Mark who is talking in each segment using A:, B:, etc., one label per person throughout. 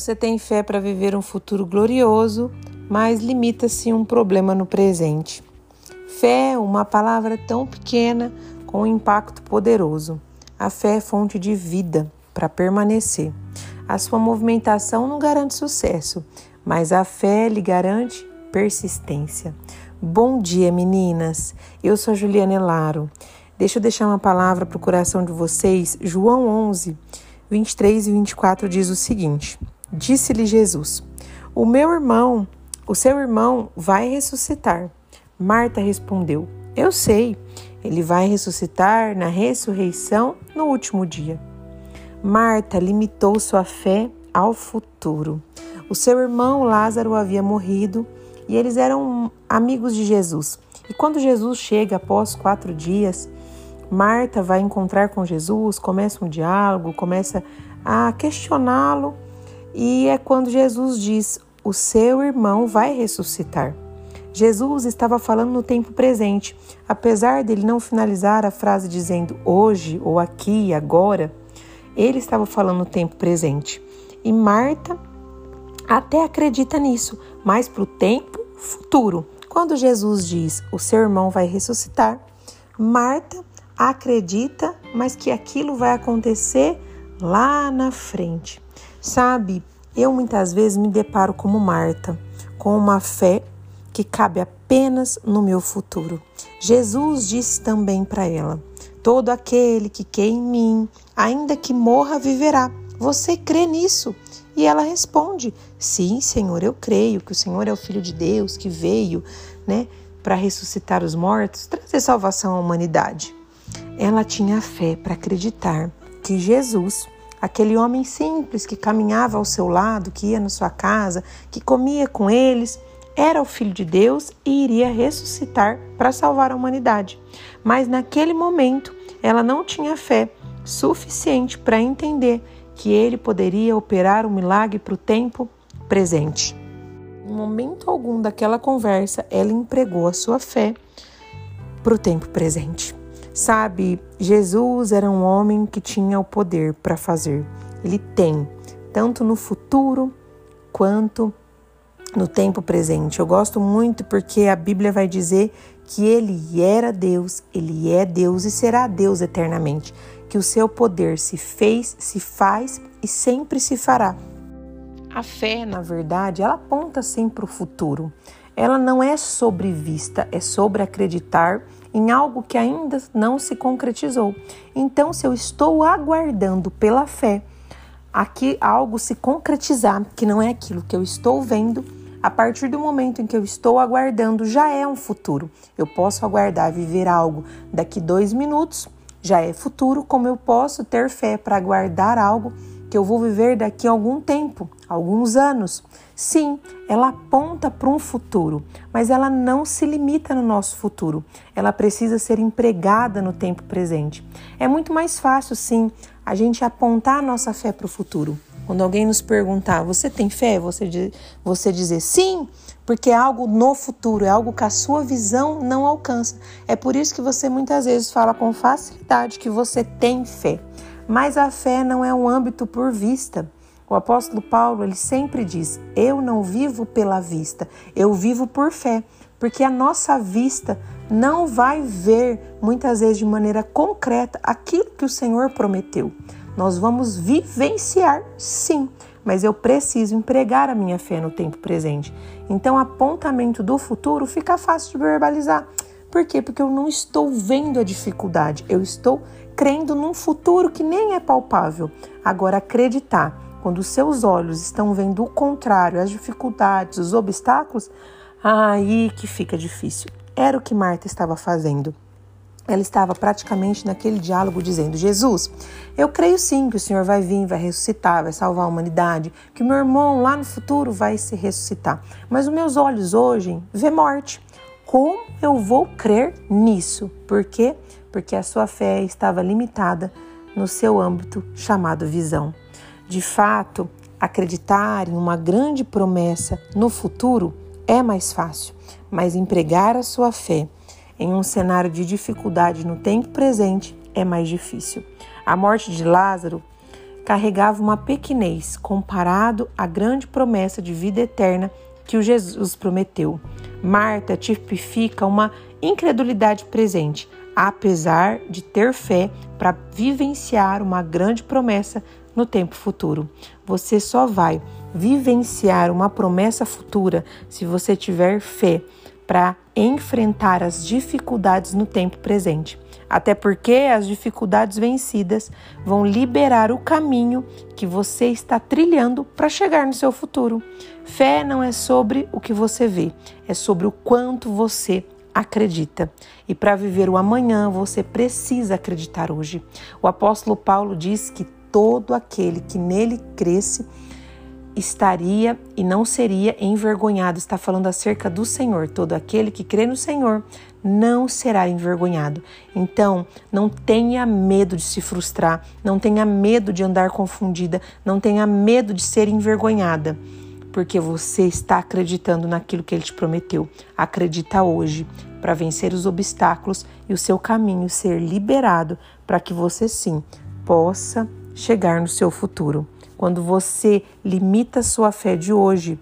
A: Você tem fé para viver um futuro glorioso, mas limita-se um problema no presente. Fé é uma palavra tão pequena com um impacto poderoso. A fé é fonte de vida para permanecer. A sua movimentação não garante sucesso, mas a fé lhe garante persistência. Bom dia, meninas. Eu sou Juliana Elaro. Deixa eu deixar uma palavra para o coração de vocês. João 11, 23 e 24 diz o seguinte: Disse-lhe Jesus: O meu irmão, o seu irmão vai ressuscitar. Marta respondeu: Eu sei, ele vai ressuscitar na ressurreição no último dia. Marta limitou sua fé ao futuro. O seu irmão Lázaro havia morrido e eles eram amigos de Jesus. E quando Jesus chega após quatro dias, Marta vai encontrar com Jesus, começa um diálogo, começa a questioná-lo e é quando Jesus diz: O seu irmão vai ressuscitar. Jesus estava falando no tempo presente, apesar dele não finalizar a frase dizendo hoje ou aqui, agora, ele estava falando no tempo presente. E Marta até acredita nisso, mas para o tempo futuro. Quando Jesus diz o seu irmão vai ressuscitar, Marta acredita, mas que aquilo vai acontecer lá na frente. Sabe, eu muitas vezes me deparo como Marta, com uma fé que cabe apenas no meu futuro. Jesus disse também para ela: Todo aquele que crê em mim, ainda que morra, viverá. Você crê nisso? E ela responde: Sim, Senhor, eu creio que o Senhor é o Filho de Deus que veio, né, para ressuscitar os mortos, trazer salvação à humanidade. Ela tinha fé para acreditar que Jesus aquele homem simples que caminhava ao seu lado, que ia na sua casa, que comia com eles, era o Filho de Deus e iria ressuscitar para salvar a humanidade. Mas naquele momento ela não tinha fé suficiente para entender que ele poderia operar um milagre para o tempo presente. Em momento algum daquela conversa, ela empregou a sua fé para o tempo presente. Sabe, Jesus era um homem que tinha o poder para fazer. Ele tem, tanto no futuro quanto no tempo presente. Eu gosto muito porque a Bíblia vai dizer que ele era Deus, ele é Deus e será Deus eternamente, que o seu poder se fez, se faz e sempre se fará. A fé, na verdade, ela aponta sempre para o futuro. Ela não é sobre vista, é sobre acreditar em algo que ainda não se concretizou. Então, se eu estou aguardando pela fé aqui algo se concretizar, que não é aquilo que eu estou vendo, a partir do momento em que eu estou aguardando, já é um futuro. Eu posso aguardar viver algo daqui dois minutos, já é futuro, como eu posso ter fé para aguardar algo que eu vou viver daqui a algum tempo, alguns anos. Sim, ela aponta para um futuro, mas ela não se limita no nosso futuro. Ela precisa ser empregada no tempo presente. É muito mais fácil, sim, a gente apontar a nossa fé para o futuro. Quando alguém nos perguntar, você tem fé? Você, você dizer sim, porque é algo no futuro, é algo que a sua visão não alcança. É por isso que você muitas vezes fala com facilidade que você tem fé. Mas a fé não é um âmbito por vista. O apóstolo Paulo, ele sempre diz: "Eu não vivo pela vista, eu vivo por fé", porque a nossa vista não vai ver muitas vezes de maneira concreta aquilo que o Senhor prometeu. Nós vamos vivenciar, sim, mas eu preciso empregar a minha fé no tempo presente. Então, apontamento do futuro fica fácil de verbalizar. Por quê? Porque eu não estou vendo a dificuldade, eu estou crendo num futuro que nem é palpável. Agora, acreditar, quando seus olhos estão vendo o contrário, as dificuldades, os obstáculos, aí que fica difícil. Era o que Marta estava fazendo. Ela estava praticamente naquele diálogo dizendo: Jesus, eu creio sim que o Senhor vai vir, vai ressuscitar, vai salvar a humanidade, que o meu irmão lá no futuro vai se ressuscitar. Mas os meus olhos hoje vê morte. Como eu vou crer nisso? Por quê? porque a sua fé estava limitada no seu âmbito chamado visão. De fato, acreditar em uma grande promessa no futuro é mais fácil, mas empregar a sua fé em um cenário de dificuldade no tempo presente é mais difícil. A morte de Lázaro carregava uma pequenez comparado à grande promessa de vida eterna que o Jesus prometeu. Marta tipifica uma incredulidade presente, apesar de ter fé para vivenciar uma grande promessa no tempo futuro. Você só vai vivenciar uma promessa futura se você tiver fé para enfrentar as dificuldades no tempo presente. Até porque as dificuldades vencidas vão liberar o caminho que você está trilhando para chegar no seu futuro. Fé não é sobre o que você vê, é sobre o quanto você acredita. E para viver o amanhã, você precisa acreditar hoje. O apóstolo Paulo diz que todo aquele que nele cresce estaria e não seria envergonhado. Está falando acerca do Senhor. Todo aquele que crê no Senhor não será envergonhado. Então, não tenha medo de se frustrar, não tenha medo de andar confundida, não tenha medo de ser envergonhada, porque você está acreditando naquilo que ele te prometeu. Acredita hoje para vencer os obstáculos e o seu caminho ser liberado para que você sim possa chegar no seu futuro. Quando você limita sua fé de hoje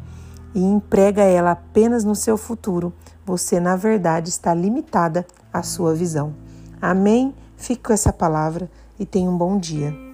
A: e emprega ela apenas no seu futuro, você na verdade está limitada à sua visão. Amém? Fique com essa palavra e tenha um bom dia.